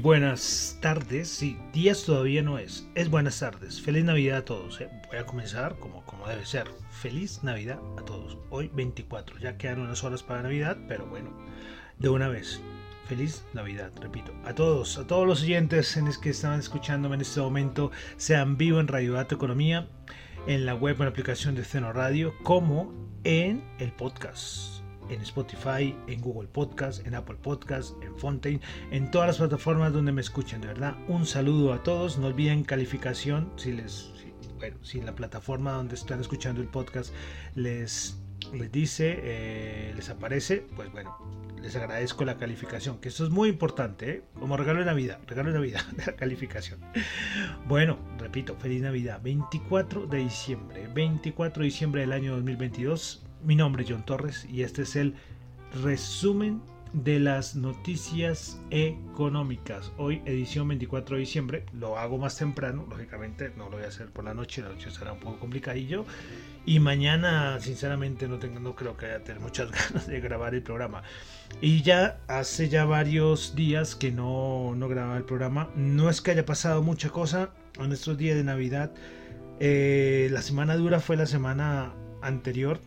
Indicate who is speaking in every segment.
Speaker 1: Buenas tardes, sí, días todavía no es, es buenas tardes. Feliz Navidad a todos. ¿eh? Voy a comenzar como, como debe ser. Feliz Navidad a todos. Hoy 24, ya quedan unas horas para Navidad, pero bueno, de una vez. Feliz Navidad, repito. A todos, a todos los oyentes en que están escuchándome en este momento, sean vivo en Radio Dato Economía, en la web o en la aplicación de Ceno Radio, como en el podcast en Spotify, en Google Podcast, en Apple Podcast, en Fontaine, en todas las plataformas donde me escuchen. De verdad, un saludo a todos. No olviden calificación si les, bueno, si la plataforma donde están escuchando el podcast les les dice, eh, les aparece, pues bueno, les agradezco la calificación, que esto es muy importante, ¿eh? como regalo de Navidad, regalo de Navidad, la calificación. Bueno, repito, feliz Navidad, 24 de diciembre, 24 de diciembre del año 2022. Mi nombre es John Torres y este es el resumen de las noticias económicas. Hoy edición 24 de diciembre, lo hago más temprano, lógicamente no lo voy a hacer por la noche, la noche será un poco complicadillo. Y mañana, sinceramente, no, tengo, no creo que haya tener muchas ganas de grabar el programa. Y ya hace ya varios días que no, no grababa el programa. No es que haya pasado mucha cosa en estos días de Navidad. Eh, la semana dura fue la semana anterior,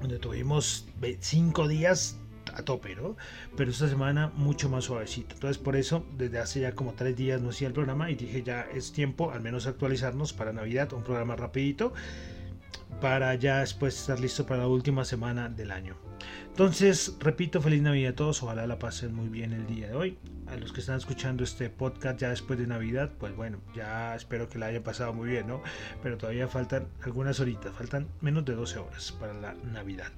Speaker 1: donde tuvimos cinco días a tope, ¿no? Pero esta semana mucho más suavecito. Entonces por eso desde hace ya como tres días no hacía el programa y dije ya es tiempo al menos actualizarnos para Navidad, un programa rapidito. Para ya después estar listo para la última semana del año. Entonces, repito, feliz Navidad a todos, ojalá la pasen muy bien el día de hoy. A los que están escuchando este podcast ya después de Navidad, pues bueno, ya espero que la hayan pasado muy bien, ¿no? Pero todavía faltan algunas horitas, faltan menos de 12 horas para la Navidad.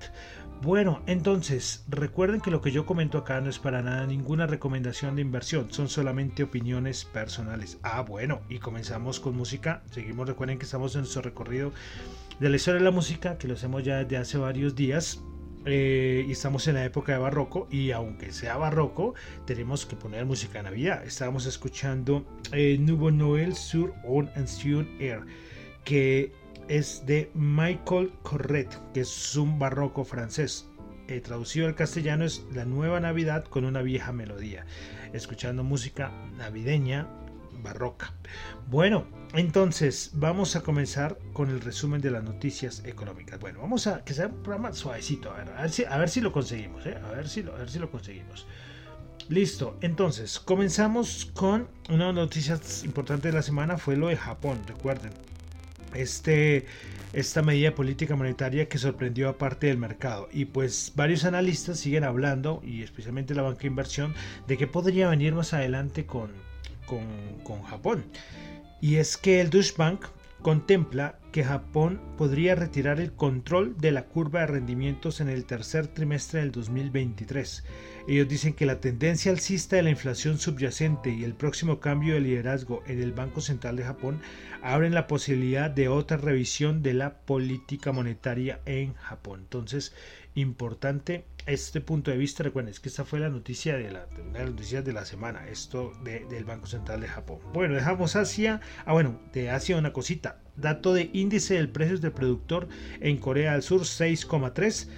Speaker 1: Bueno, entonces, recuerden que lo que yo comento acá no es para nada ninguna recomendación de inversión, son solamente opiniones personales. Ah, bueno, y comenzamos con música. Seguimos, recuerden que estamos en nuestro recorrido de la historia de la música, que lo hacemos ya desde hace varios días eh, y estamos en la época de barroco y aunque sea barroco tenemos que poner música de Navidad. Estábamos escuchando eh, Nouveau Noël sur un ancien air que es de Michael Corret, que es un barroco francés. Eh, traducido al castellano es La nueva Navidad con una vieja melodía. Escuchando música navideña barroca. Bueno, entonces vamos a comenzar con el resumen de las noticias económicas. Bueno, vamos a que sea un programa suavecito, a ver, a ver, si, lo conseguimos, ¿eh? a, ver si lo, a ver si lo conseguimos. Listo, entonces comenzamos con una noticia importante de la semana, fue lo de Japón, recuerden. Este, esta medida política monetaria que sorprendió a parte del mercado. Y pues varios analistas siguen hablando, y especialmente la banca de inversión, de que podría venir más adelante con, con, Japón. Y es que el Deutsche Bank contempla que Japón podría retirar el control de la curva de rendimientos en el tercer trimestre del 2023. Ellos dicen que la tendencia alcista de la inflación subyacente y el próximo cambio de liderazgo en el Banco Central de Japón abren la posibilidad de otra revisión de la política monetaria en Japón. Entonces, importante este punto de vista. Recuerden, es que esta fue la noticia de la, una de noticias de la semana, esto del Banco Central de Japón. Bueno, dejamos Asia. Ah, bueno, de Asia una cosita. Dato de índice del precios del productor en Corea del Sur 6,3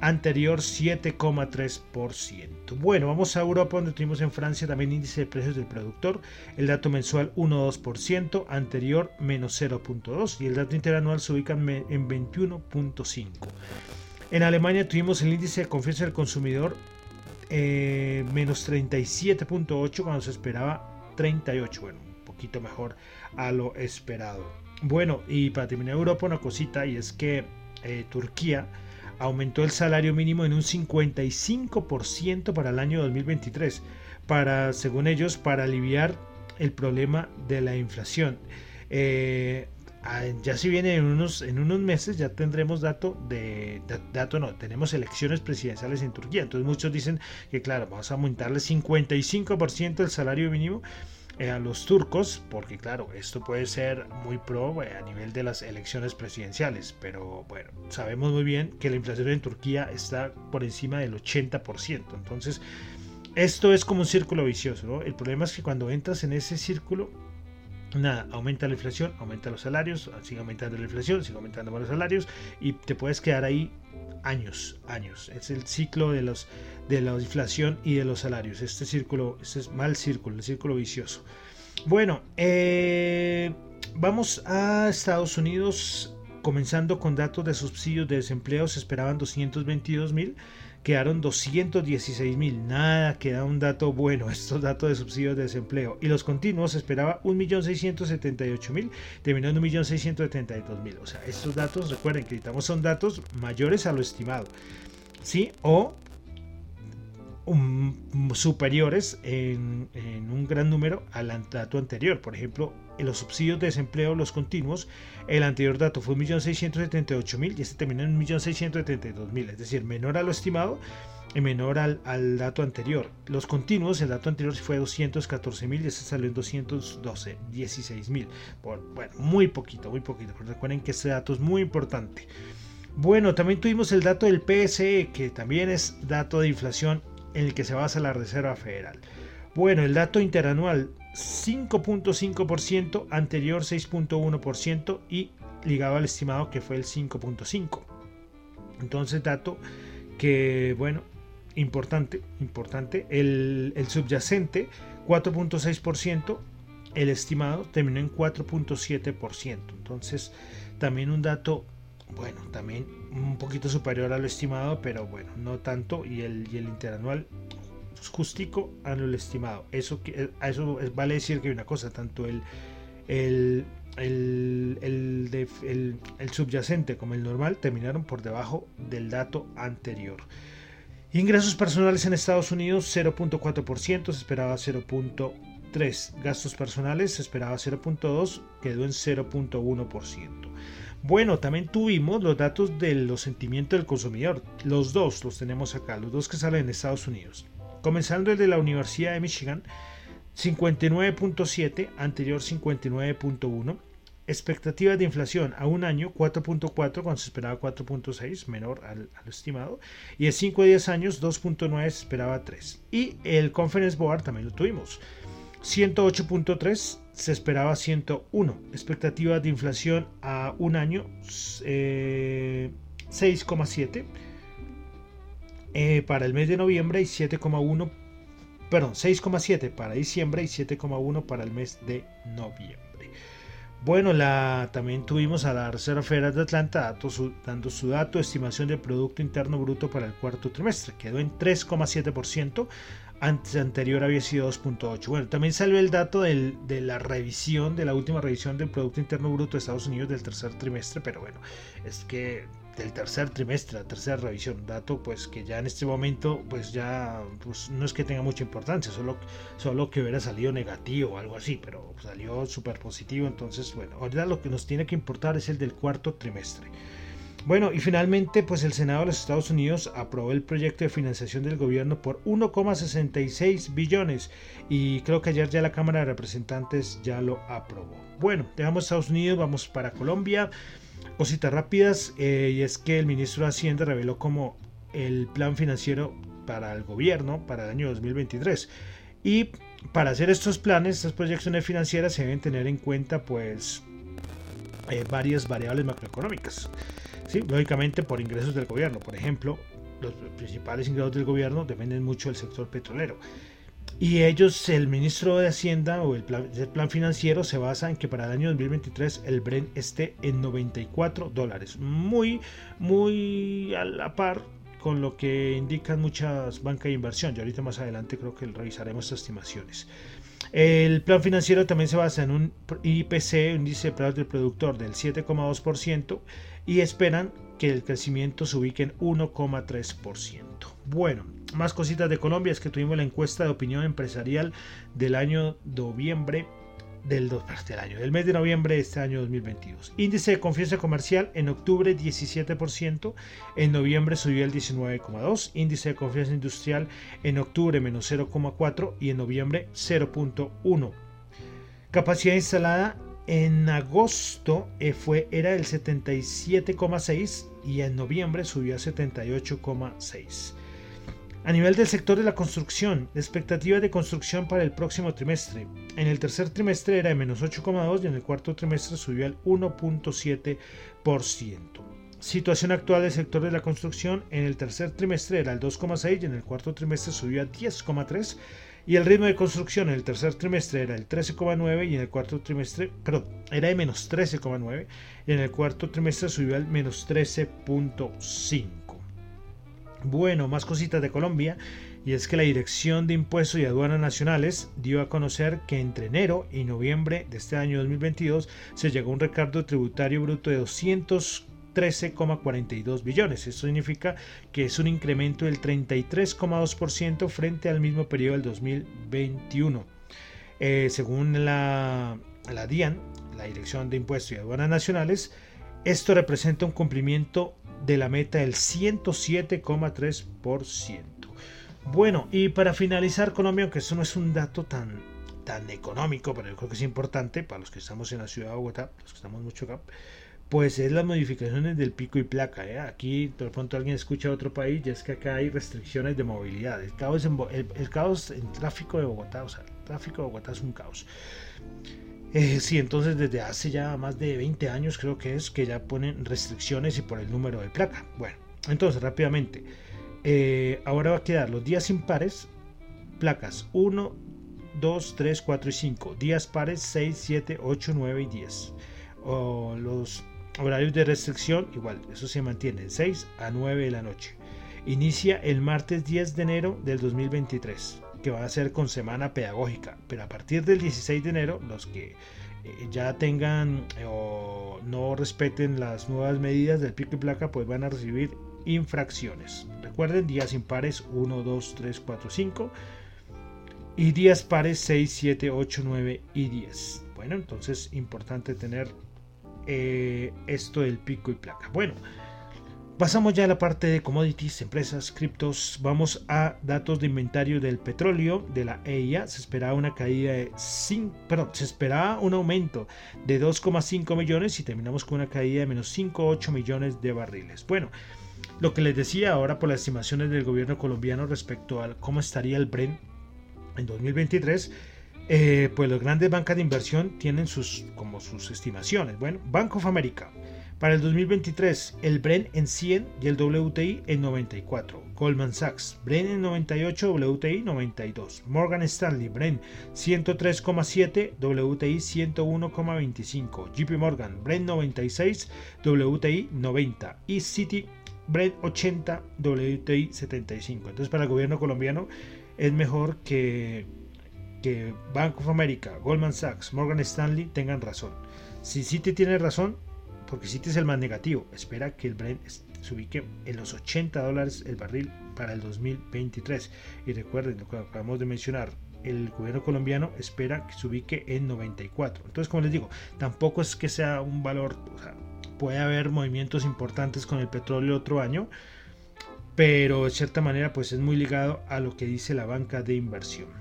Speaker 1: anterior 7,3%. Bueno, vamos a Europa donde tuvimos en Francia también índice de precios del productor, el dato mensual 1,2%, anterior menos 0,2% y el dato interanual se ubica en 21,5%. En Alemania tuvimos el índice de confianza del consumidor eh, menos 37.8 cuando se esperaba 38. Bueno, un poquito mejor a lo esperado. Bueno, y para terminar Europa una cosita y es que eh, Turquía aumentó el salario mínimo en un 55% para el año 2023, para, según ellos, para aliviar el problema de la inflación. Eh, ya si viene en unos, en unos meses ya tendremos dato de, dato no, tenemos elecciones presidenciales en Turquía. Entonces muchos dicen que claro, vamos a aumentarle 55% el salario mínimo eh, a los turcos, porque claro, esto puede ser muy pro eh, a nivel de las elecciones presidenciales, pero bueno, sabemos muy bien que la inflación en Turquía está por encima del 80%. Entonces, esto es como un círculo vicioso, El problema es que cuando entras en ese círculo, nada, aumenta la inflación, aumenta los salarios, sigue aumentando la inflación, sigue aumentando los salarios y te puedes quedar ahí años, años. Es el ciclo de los de la inflación y de los salarios. Este círculo, este es mal círculo, el círculo vicioso. Bueno, eh, vamos a Estados Unidos, comenzando con datos de subsidios de desempleo, se esperaban 222 mil quedaron 216 mil. Nada, queda un dato bueno, estos datos de subsidios de desempleo. Y los continuos esperaba 1.678.000, terminó en 1.672.000. O sea, estos datos, recuerden que necesitamos son datos mayores a lo estimado. ¿Sí? O superiores en, un gran número al dato anterior. Por ejemplo, los subsidios de desempleo, los continuos, el anterior dato fue 1.678.000 y este terminó en 1.672.000, es decir, menor a lo estimado y menor al, al, dato anterior. Los continuos, el dato anterior fue 214.000 y este salió en 212, 16.000. Bueno, muy poquito, muy poquito, pero recuerden que este dato es muy importante. Bueno, también tuvimos el dato del PSE, que también es dato de inflación en el que se basa la Reserva Federal. Bueno, el dato interanual 5.5%, anterior 6.1% y ligado al estimado que fue el 5.5%. Entonces, dato que, bueno, importante, importante. El, subyacente 4.6%, el estimado terminó en 4.7%. Entonces, también un dato, bueno, también un poquito superior a lo estimado, pero bueno, no tanto. Y el, y el interanual justico a lo estimado. Eso, a eso vale decir que hay una cosa, tanto el, el, el, el, subyacente como el normal terminaron por debajo del dato anterior. Ingresos personales en Estados Unidos 0.4%, se esperaba 0.3%. Gastos personales se esperaba 0.2%, quedó en 0.1%. Bueno, también tuvimos los datos de los sentimientos del consumidor. Los dos los tenemos acá, los dos que salen en Estados Unidos. Comenzando el de la Universidad de Michigan, 59.7, anterior 59.1. Expectativas de inflación a un año 4.4 cuando se esperaba 4.6, menor al, estimado. Y en 5 a 10 años 2.9 se esperaba 3. Y el Conference Board también lo tuvimos. 108.3 se esperaba 101. Expectativas de inflación a un año 6,7 eh, para el mes de noviembre y 7,1 perdón, 6,7 para diciembre y 7,1 para el mes de noviembre. Bueno, también tuvimos a la Reserva Federal de Atlanta dando su dato estimación del Producto Interno Bruto para el cuarto trimestre. Quedó en 3,7%, antes anterior había sido 2.8. Bueno, también salió el dato de la revisión, de la última revisión del Producto Interno Bruto de Estados Unidos del tercer trimestre, pero bueno, es que del tercer trimestre, la tercera revisión, dato pues que ya en este momento pues ya pues no es que tenga mucha importancia, solo, solo que hubiera salido negativo o algo así, pero salió súper positivo, entonces bueno, ahorita lo que nos tiene que importar es el del cuarto trimestre. Bueno, y finalmente, pues el Senado de los Estados Unidos aprobó el proyecto de financiación del gobierno por 1,66 billones y creo que ayer ya la Cámara de Representantes ya lo aprobó. Bueno, dejamos Estados Unidos, vamos para Colombia. Cositas rápidas, eh, y es que el ministro de Hacienda reveló como el plan financiero para el gobierno para el año 2023. Y para hacer estos planes, estas proyecciones financieras se deben tener en cuenta pues eh, varias variables macroeconómicas. ¿sí? Lógicamente por ingresos del gobierno. Por ejemplo, los principales ingresos del gobierno dependen mucho del sector petrolero. Y ellos, el ministro de Hacienda o el plan, financiero se basa en que para el año 2023 el Bren esté en 94 dólares. Muy, muy a la par con lo que indican muchas bancas de inversión. Y ahorita más adelante creo que revisaremos estas estimaciones. El plan financiero también se basa en un IPC, índice de precios del productor, del 7,2% y esperan que el crecimiento se ubique en 1,3%. Bueno, más cositas de Colombia es que tuvimos la encuesta de opinión empresarial del año noviembre del, del, año, del mes de noviembre de este año 2022. Índice de confianza comercial en octubre 17%, en noviembre subió el 19,2%, índice de confianza industrial en octubre menos 0,4% y en noviembre 0,1%. Capacidad instalada en agosto eh, fue, era el 77,6% y en noviembre subió a 78,6%. A nivel del sector de la construcción, la expectativa de construcción para el próximo trimestre. En el tercer trimestre era de menos 8,2 y en el cuarto trimestre subió al 1.7%. Situación actual del sector de la construcción. En el tercer trimestre era el 2,6 y en el cuarto trimestre subió a 10,3 y el ritmo de construcción en el tercer trimestre era el 13,9 y en el cuarto trimestre, perdón, era de menos 13,9 y en el cuarto trimestre subió al menos 13,5. Bueno, más cositas de Colombia. Y es que la Dirección de Impuestos y Aduanas Nacionales dio a conocer que entre enero y noviembre de este año 2022 se llegó a un recargo tributario bruto de 213,42 billones. Esto significa que es un incremento del 33,2% frente al mismo periodo del 2021. Eh, según la, la DIAN, la Dirección de Impuestos y Aduanas Nacionales, esto representa un cumplimiento de la meta del 107,3%. Bueno, y para finalizar Colombia, aunque eso no es un dato tan, tan económico, pero yo creo que es importante para los que estamos en la ciudad de Bogotá, los que estamos mucho acá, pues es las modificaciones del pico y placa. ¿eh? Aquí de pronto alguien escucha otro país y es que acá hay restricciones de movilidad. El caos en, el caos en tráfico de Bogotá, o sea, el tráfico de Bogotá es un caos. Eh, sí, entonces desde hace ya más de 20 años creo que es que ya ponen restricciones y por el número de placa. Bueno, entonces rápidamente. Eh, ahora va a quedar los días impares, placas 1, 2, 3, 4 y 5. Días pares 6, 7, 8, 9 y 10. O los horarios de restricción, igual, eso se mantiene, 6 a 9 de la noche. Inicia el martes 10 de enero del 2023 que va a ser con semana pedagógica, pero a partir del 16 de enero, los que eh, ya tengan o no respeten las nuevas medidas del pico y placa, pues van a recibir infracciones. Recuerden, días impares 1, 2, 3, 4, 5 y días pares 6, 7, 8, 9 y 10. Bueno, entonces importante tener eh, esto del pico y placa. Bueno, pasamos ya a la parte de commodities, empresas, criptos. Vamos a datos de inventario del petróleo de la EIA. Se esperaba una caída de 5, perdón, se esperaba un aumento de 2,5 millones y terminamos con una caída de menos 5,8 millones de barriles. Bueno, lo que les decía ahora por las estimaciones del gobierno colombiano respecto a cómo estaría el Brent en 2023 eh, pues las grandes bancas de inversión tienen sus, como sus estimaciones. Bueno, Bank of America, para el 2023, el Brent en 100 y el WTI en 94. Goldman Sachs, Brent en 98, WTI 92. Morgan Stanley, Brent 103,7, WTI 101,25. JP Morgan, Brent 96, WTI 90. Y City, Brent 80, WTI 75. Entonces para el gobierno colombiano es mejor que que Bank of America, Goldman Sachs, Morgan Stanley tengan razón. Si Citi tiene razón, porque Citi es el más negativo, espera que el Brent se ubique en los 80 dólares el barril para el 2023. Y recuerden lo que acabamos de mencionar, el gobierno colombiano espera que se ubique en 94. Entonces, como les digo, tampoco es que sea un valor, puede haber movimientos importantes con el petróleo otro año, pero de cierta manera pues es muy ligado a lo que dice la banca de inversión.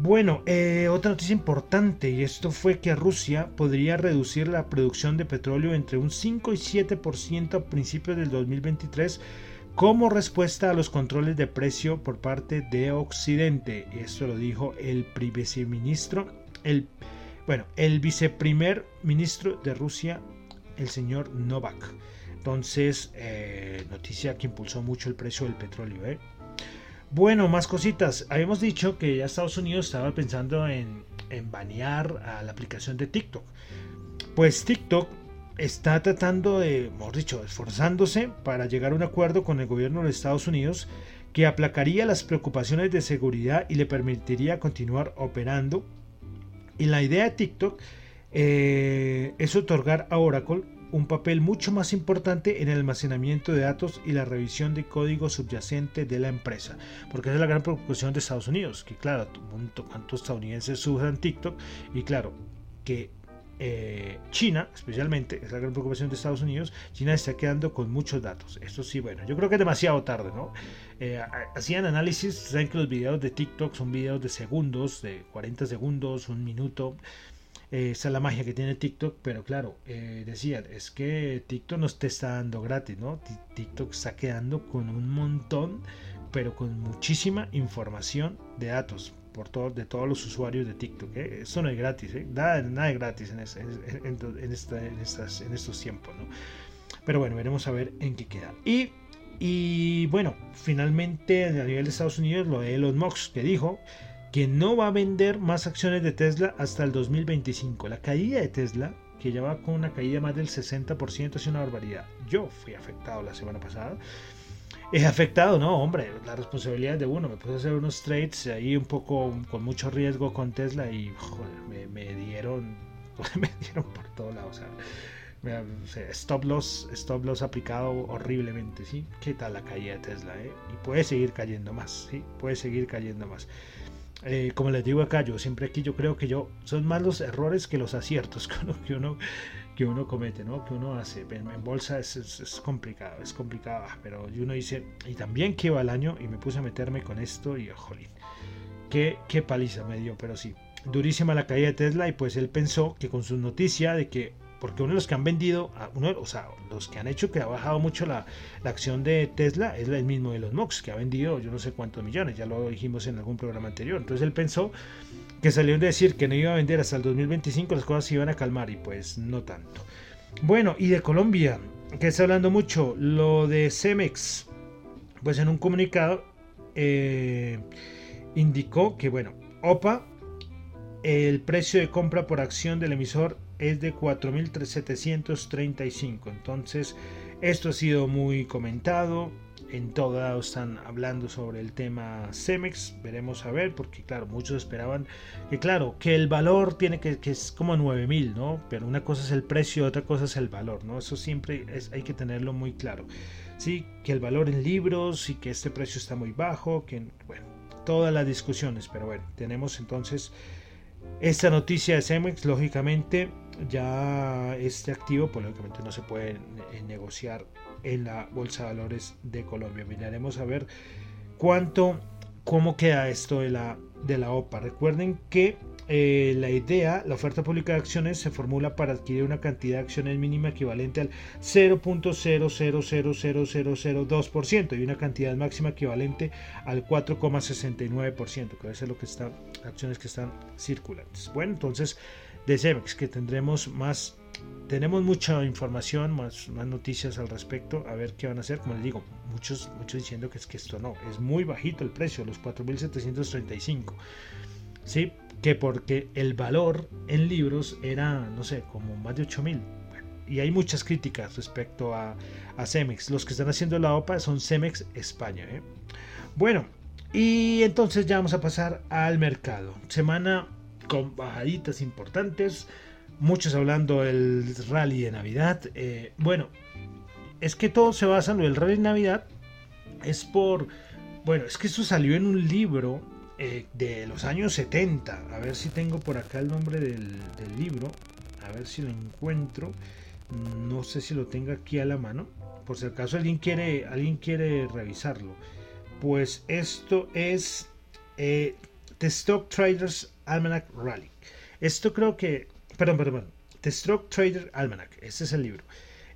Speaker 1: Bueno, eh, otra noticia importante y esto fue que Rusia podría reducir la producción de petróleo entre un 5 y 7% a principios del 2023 como respuesta a los controles de precio por parte de Occidente. Esto lo dijo el viceministro, el, bueno, el viceprimer ministro de Rusia, el señor Novak. Entonces, eh, noticia que impulsó mucho el precio del petróleo. ¿eh? Bueno, más cositas. Habíamos dicho que ya Estados Unidos estaba pensando en, en banear a la aplicación de TikTok. Pues TikTok está tratando de, mejor dicho, esforzándose para llegar a un acuerdo con el gobierno de Estados Unidos que aplacaría las preocupaciones de seguridad y le permitiría continuar operando. Y la idea de TikTok eh, es otorgar a Oracle un papel mucho más importante en el almacenamiento de datos y la revisión de código subyacente de la empresa. Porque es la gran preocupación de Estados Unidos, que claro, cuántos estadounidenses usan TikTok y claro, que eh, China, especialmente, es la gran preocupación de Estados Unidos, China está quedando con muchos datos. Esto sí, bueno, yo creo que es demasiado tarde, ¿no? Eh, hacían análisis, saben que los videos de TikTok son videos de segundos, de 40 segundos, un minuto. Eh, esa es la magia que tiene TikTok, pero claro, eh, decían, es que TikTok no te está dando gratis, ¿no? TikTok está quedando con un montón, pero con muchísima información de datos por todo, de todos los usuarios de TikTok. ¿eh? Eso no es gratis, ¿eh? nada, nada es gratis en, estos tiempos, ¿no? Pero bueno, veremos a ver en qué queda. Y, y bueno, finalmente a nivel de Estados Unidos, lo de Elon Musk que dijo que no va a vender más acciones de Tesla hasta el 2025. La caída de Tesla, que ya va con una caída más del 60%, es una barbaridad. Yo fui afectado la semana pasada. Es afectado, no, hombre, la responsabilidad es de uno. Me puse a hacer unos trades ahí un poco con mucho riesgo con Tesla y me, dieron, me dieron por todos lados. Stop loss, stop loss aplicado horriblemente, ¿sí? ¿Qué tal la caída de Tesla, eh? Y puede seguir cayendo más, ¿sí? Puede seguir cayendo más. Eh, como les digo acá, yo siempre aquí yo creo que yo son más los errores que los aciertos que uno, que uno, comete, ¿no? que uno hace. En, bolsa es, complicado, es complicado, ah, pero uno dice, y también que va el año y me puse a meterme con esto y, jolín, qué, qué paliza me dio, pero sí, durísima la caída de Tesla y pues él pensó que con su noticia de que porque uno de los que han vendido, uno, o sea, los que han hecho que ha bajado mucho la, acción de Tesla es el mismo de los Mox, que ha vendido yo no sé cuántos millones, ya lo dijimos en algún programa anterior. Entonces él pensó que salió de decir que no iba a vender hasta el 2025, las cosas se iban a calmar y pues no tanto. Bueno, y de Colombia, que está hablando mucho, lo de Cemex, pues en un comunicado eh, indicó que, bueno, OPA, el precio de compra por acción del emisor es de 4.735. Entonces, esto ha sido muy comentado. en todo lado están hablando sobre el tema Cemex, veremos a ver, porque claro, muchos esperaban que claro, que el valor tiene que, que es como 9000, ¿no? Pero una cosa es el precio, otra cosa es el valor, ¿no? Eso siempre es, hay que tenerlo muy claro. Sí, que el valor en libros y que este precio está muy bajo, que bueno, todas las discusiones, pero bueno, tenemos entonces esta noticia de Cemex, lógicamente ya este activo, pues lógicamente no se puede eh, negociar en la Bolsa de Valores de Colombia. Miraremos a ver cuánto, cómo queda esto de la, de la OPA. Recuerden que eh, la idea, la oferta pública de acciones se formula para adquirir una cantidad de acciones mínima equivalente al 0.000002% y una cantidad máxima equivalente al 4,69%, que es lo que están, acciones que están circulantes. Bueno, entonces de Cemex, que tendremos más tenemos mucha información, más, más noticias al respecto, a ver qué van a hacer. Como les digo, muchos, muchos diciendo que es que esto no, es muy bajito el precio, los 4.735. ¿Sí? Que porque el valor en libros era, no sé, como más de 8.000. y hay muchas críticas respecto a, a, Cemex. Los que están haciendo la OPA son Cemex España. ¿eh? Bueno, y entonces ya vamos a pasar al mercado. Semana con bajaditas importantes muchos hablando del rally de Navidad. Eh, bueno, es que todo se basa en lo del rally de Navidad. Es por. Bueno, es que eso salió en un libro eh, de los años 70. A ver si tengo por acá el nombre del, libro. A ver si lo encuentro. No sé si lo tengo aquí a la mano. Por si acaso alguien quiere, alguien quiere revisarlo. Pues esto es eh, The Stock Traders Almanac Rally. Esto creo que Perdón, perdón, The Stroke Trader Almanac, ese es el libro.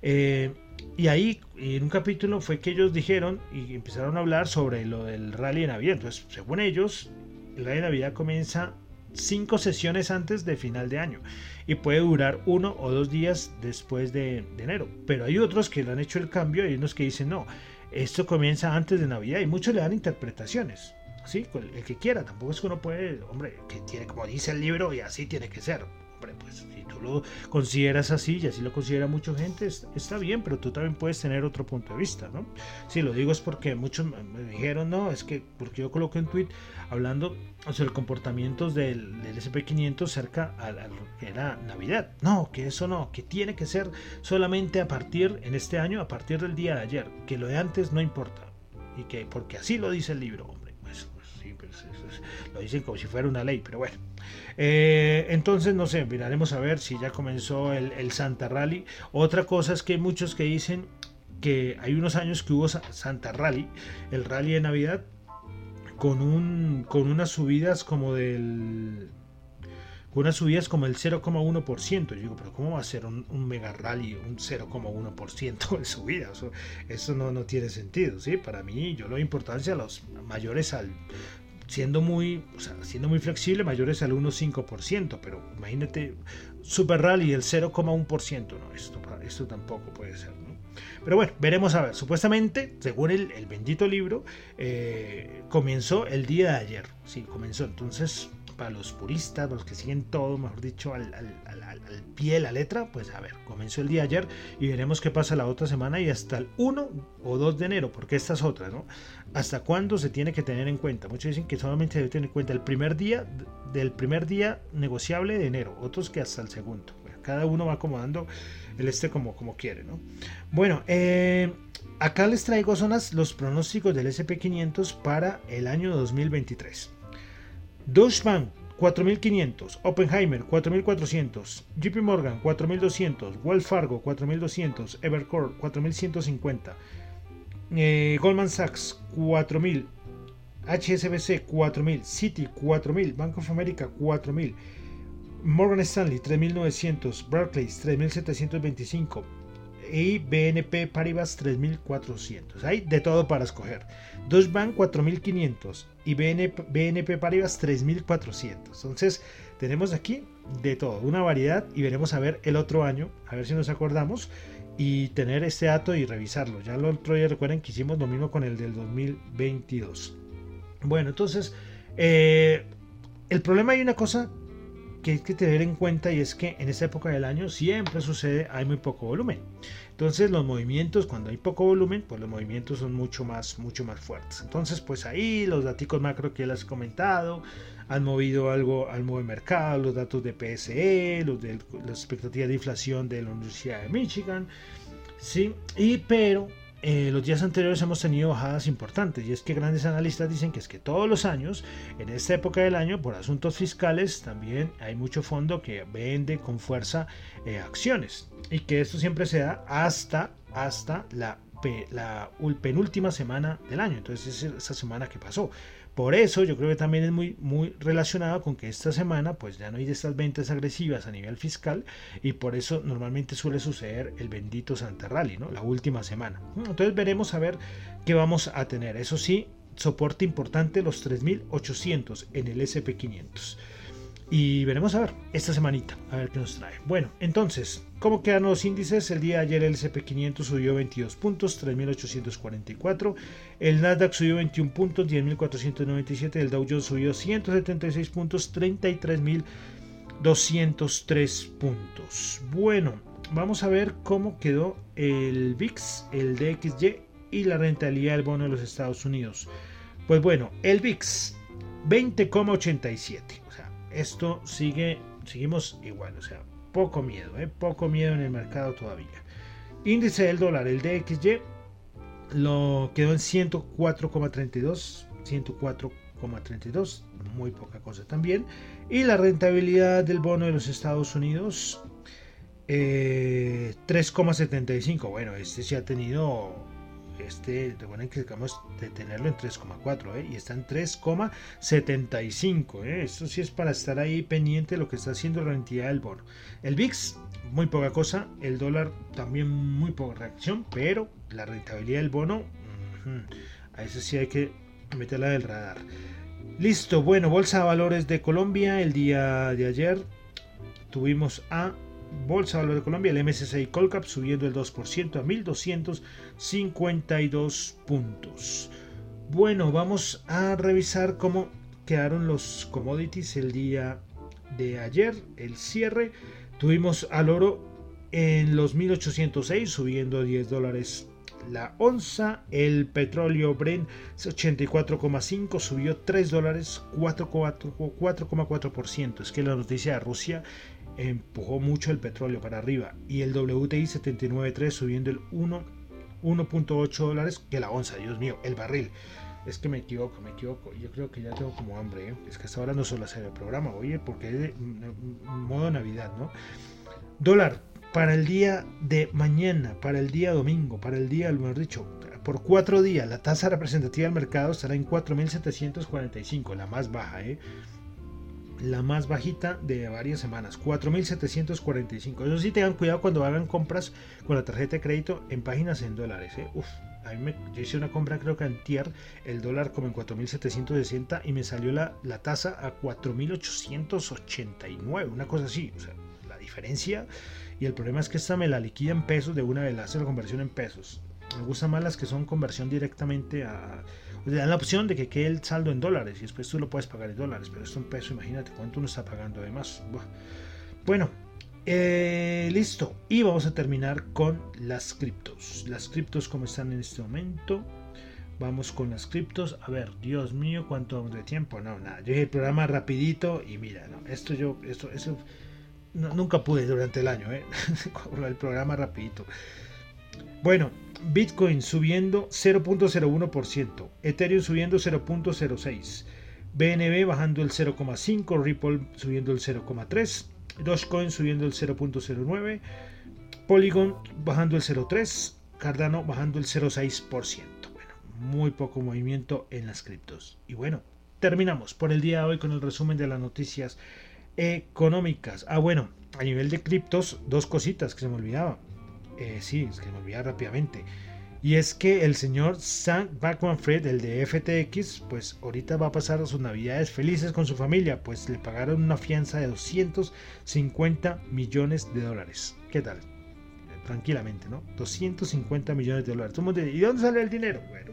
Speaker 1: Eh, y ahí, en un capítulo, fue que ellos dijeron y empezaron a hablar sobre lo del rally de Navidad. Entonces, según ellos, el rally de Navidad comienza cinco sesiones antes de final de año y puede durar uno o dos días después de, enero. Pero hay otros que le han hecho el cambio y unos que dicen no, esto comienza antes de Navidad y muchos le dan interpretaciones. Sí, el que quiera, tampoco es que uno puede, hombre, que tiene como dice el libro y así tiene que ser pues si tú lo consideras así y así lo considera mucha gente, está bien, pero tú también puedes tener otro punto de vista, ¿no? Si lo digo es porque muchos me dijeron, no, es que porque yo coloqué un tweet hablando sobre el comportamiento del, SP500 cerca a, que era Navidad. No, que eso no, que tiene que ser solamente a partir, en este año, a partir del día de ayer, que lo de antes no importa. Y que, porque así lo dice el libro, lo dicen como si fuera una ley, pero bueno. Eh, entonces, no sé, miraremos a ver si ya comenzó el, Santa Rally. Otra cosa es que hay muchos que dicen que hay unos años que hubo Santa Rally, el rally de Navidad, con, un, con unas subidas como del con unas subidas como el 0,1%. Yo digo, pero ¿cómo va a ser un, mega rally un 0,1% de subida? Eso, no, no, tiene sentido, ¿sí? Para mí, yo lo importancia a los mayores al siendo muy, siendo muy flexible, mayores al 1,5%, pero imagínate, Super Rally el 0,1%, no, esto, esto tampoco puede ser, ¿no? Pero bueno, veremos a ver, supuestamente, según el, bendito libro, eh, comenzó el día de ayer, sí, comenzó, entonces para los puristas, los que siguen todo, mejor dicho, al, pie de la letra, pues a ver, comenzó el día ayer y veremos qué pasa la otra semana y hasta el 1 o 2 de enero, porque esta es otra, ¿no? ¿Hasta cuándo se tiene que tener en cuenta? Muchos dicen que solamente se debe tener en cuenta el primer día del primer día negociable de enero, otros que hasta el segundo. Cada uno va acomodando el este como, como quiere, ¿no? Bueno, eh, acá les traigo zonas los pronósticos del SP500 para el año 2023. Deutsche Bank 4500, Oppenheimer 4400, JP Morgan 4200, Wells Fargo 4200, Evercore 4150, eh, Goldman Sachs 4000, HSBC 4000, Citi 4000, Bank of America 4000, Morgan Stanley 3900, Barclays 3725 y BNP Paribas 3400. Hay de todo para escoger. Deutsche Bank 4500 y BNP, BNP Paribas 3400. Entonces, tenemos aquí de todo, una variedad y veremos a ver el otro año, a ver si nos acordamos y tener este dato y revisarlo. Ya el otro día recuerden que hicimos lo mismo con el del 2022. Bueno, entonces, eh, el problema hay una cosa que hay que tener en cuenta y es que en esta época del año siempre sucede, hay muy poco volumen. Entonces los movimientos, cuando hay poco volumen, pues los movimientos son mucho más, mucho más fuertes. Entonces pues ahí los datos macro que les he comentado han movido algo al modo mercado, los datos de PSE, los de las expectativas de inflación de la Universidad de Michigan, sí, y pero eh, los días anteriores hemos tenido bajadas importantes y es que grandes analistas dicen que es que todos los años, en esta época del año, por asuntos fiscales, también hay mucho fondo que vende con fuerza eh, acciones y que esto siempre se da hasta, hasta la, la penúltima semana del año, entonces es esa semana que pasó. Por eso yo creo que también es muy, muy relacionado con que esta semana pues ya no hay estas ventas agresivas a nivel fiscal y por eso normalmente suele suceder el bendito Santa Rally, ¿no? La última semana. Entonces veremos a ver qué vamos a tener. Eso sí, soporte importante los 3800 en el SP500. Y veremos a ver esta semanita, a ver qué nos trae. Bueno, entonces, ¿cómo quedan los índices? El día de ayer el SP500 subió 22 puntos, 3.844. El Nasdaq subió 21 puntos, 10.497. El Dow Jones subió 176 puntos, 33.203 puntos. Bueno, vamos a ver cómo quedó el VIX, el DXY y la rentabilidad del bono de los Estados Unidos. Pues bueno, el VIX 20,87 esto sigue, seguimos igual, o sea, poco miedo, ¿eh? poco miedo en el mercado todavía. Índice del dólar, el DXY, lo quedó en 104,32, 104,32, muy poca cosa también. Y la rentabilidad del bono de los Estados Unidos, 3,75. Eh, bueno, este sí ha tenido este, recuerden que acabamos de tenerlo en 3,4 ¿eh? y está en 3,75. ¿eh? Esto sí es para estar ahí pendiente de lo que está haciendo la entidad del bono. El VIX, muy poca cosa. El dólar también muy poca reacción, pero la rentabilidad del bono, a eso sí hay que meterla del radar. Listo, bueno, Bolsa de Valores de Colombia el día de ayer tuvimos a Bolsa de Valores de Colombia, el MSCI Colcap subiendo el 2% a 1252 puntos. Bueno, vamos a revisar cómo quedaron los commodities el día de ayer, el cierre. Tuvimos al oro en los 1806 subiendo 10 dólares la onza. El petróleo Brent 84,5 subió 3 dólares 4,4%. Es que la noticia de Rusia empujó mucho el petróleo para arriba y el WTI 79.3 subiendo el 1.8 dólares que la onza, Dios mío, el barril. Es que me equivoco, me equivoco. Yo creo que ya tengo como hambre. ¿eh? Es que hasta ahora no suelo hacer el programa, oye, porque es de modo Navidad, ¿no? Dólar para el día de mañana, para el día domingo, para el día, mejor dicho, por cuatro días, la tasa representativa del mercado estará en 4.745, la más baja, ¿eh? La más bajita de varias semanas, 4.745. Eso sí, tengan cuidado cuando hagan compras con la tarjeta de crédito en páginas en dólares. ¿eh? Uf, a mí me, yo hice una compra creo que antier, el dólar como en 4.760 y me salió la, la tasa a 4.889, una cosa así. La diferencia y el problema es que esta me la liquida en pesos de una vez, hace la conversión en pesos. Me gustan más las que son conversión directamente a dan la opción de que quede el saldo en dólares y después tú lo puedes pagar en dólares, pero esto en peso, imagínate cuánto uno está pagando además. Bueno, eh, listo. Y vamos a terminar con las criptos. Las criptos como están en este momento. Vamos con las criptos. A ver, Dios mío, cuánto de tiempo. No, nada. Yo el programa rapidito y mira, esto yo, esto, eso nunca pude durante el año, ¿eh? el programa rapidito. Bueno, Bitcoin subiendo 0.01%, Ethereum subiendo 0.06%, BNB bajando el 0.5%, Ripple subiendo el 0.3%, Dogecoin subiendo el 0.09%, Polygon bajando el 0.3%, Cardano bajando el 0.6%. Bueno, muy poco movimiento en las criptos. Y bueno, terminamos por el día de hoy con el resumen de las noticias económicas. Ah, bueno, a nivel de criptos, dos cositas que se me olvidaba. Eh, sí, es que me olvidé rápidamente. Y es que el señor Sam Backman Fred, el de FTX, pues ahorita va a pasar sus navidades felices con su familia, pues le pagaron una fianza de 250 millones de dólares. ¿Qué tal? Tranquilamente, ¿no? 250 millones de dólares. ¿Y de dónde sale el dinero? Bueno.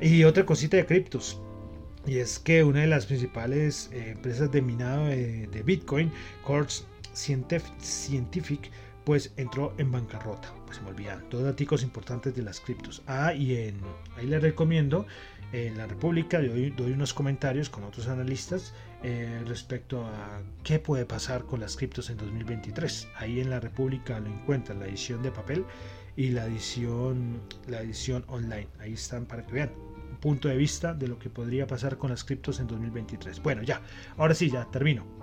Speaker 1: Y otra cosita de criptos. Y es que una de las principales eh, empresas de minado de, Bitcoin, Quartz Scientific, pues entró en bancarrota. Pues se me olvidan. Todos datos importantes de las criptos. Ah, y en, ahí les recomiendo en la República doy, doy unos comentarios con otros analistas eh, respecto a qué puede pasar con las criptos en 2023. Ahí en la República lo encuentran la edición de papel y la edición, la edición online. Ahí están para que vean un punto de vista de lo que podría pasar con las criptos en 2023. Bueno, ya, ahora sí, ya termino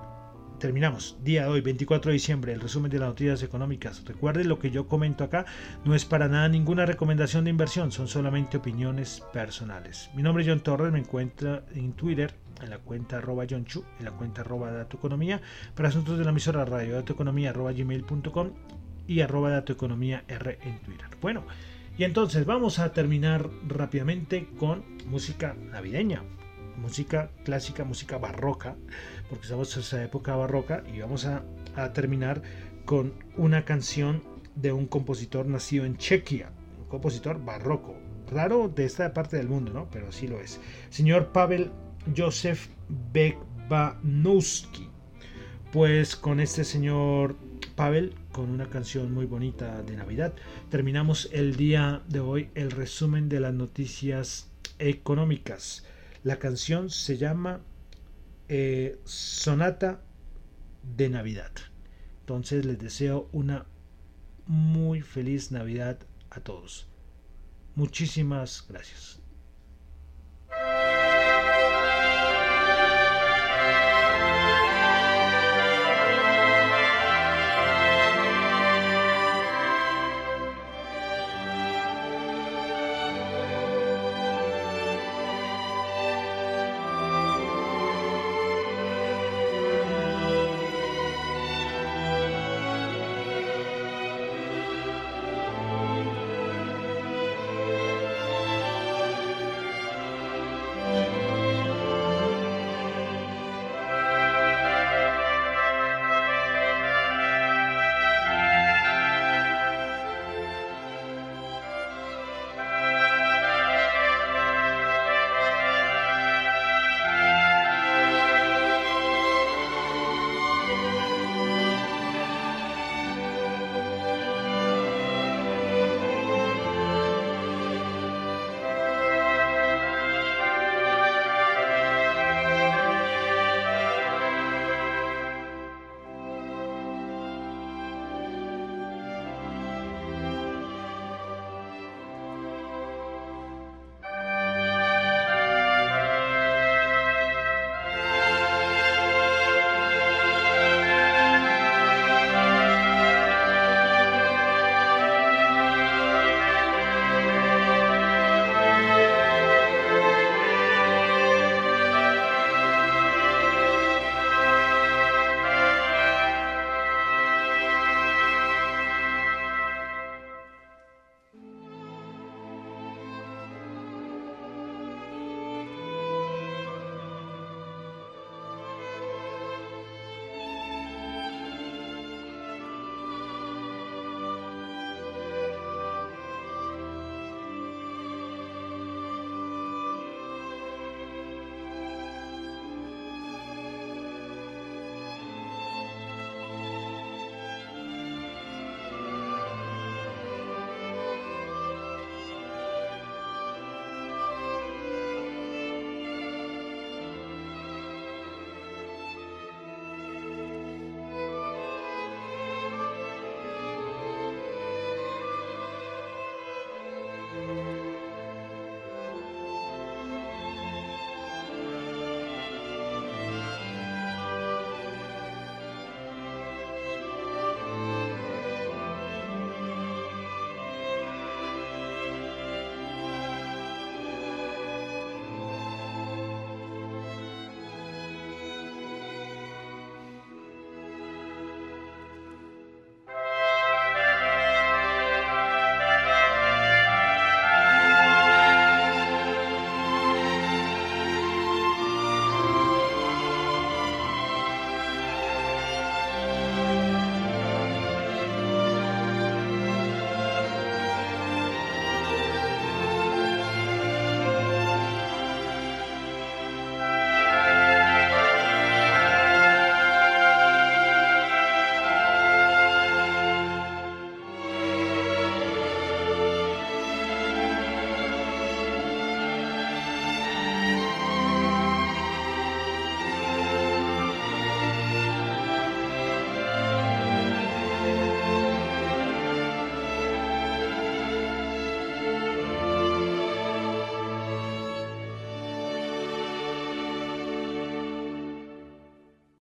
Speaker 1: terminamos. Día de hoy, 24 de diciembre, el resumen de las noticias económicas. Recuerde lo que yo comento acá, no es para nada ninguna recomendación de inversión, son solamente opiniones personales. Mi nombre es John Torres, me encuentra en Twitter en la cuenta arroba John Chu, en la cuenta arroba Economía, para asuntos de la emisora radio datoeconomía arroba gmail.com y arroba datoeconomía R en Twitter. Bueno, y entonces vamos a terminar rápidamente con música navideña música clásica, música barroca, porque estamos en esa época barroca y vamos a, terminar con una canción de un compositor nacido en Chequia, un compositor barroco, raro de esta parte del mundo, ¿no? Pero sí lo es. Señor Pavel Josef Bekbanowski. Pues con este señor Pavel, con una canción muy bonita de Navidad, terminamos el día de hoy el resumen de las noticias económicas. La canción se llama eh, Sonata de Navidad. Entonces les deseo una muy feliz Navidad a todos. Muchísimas gracias.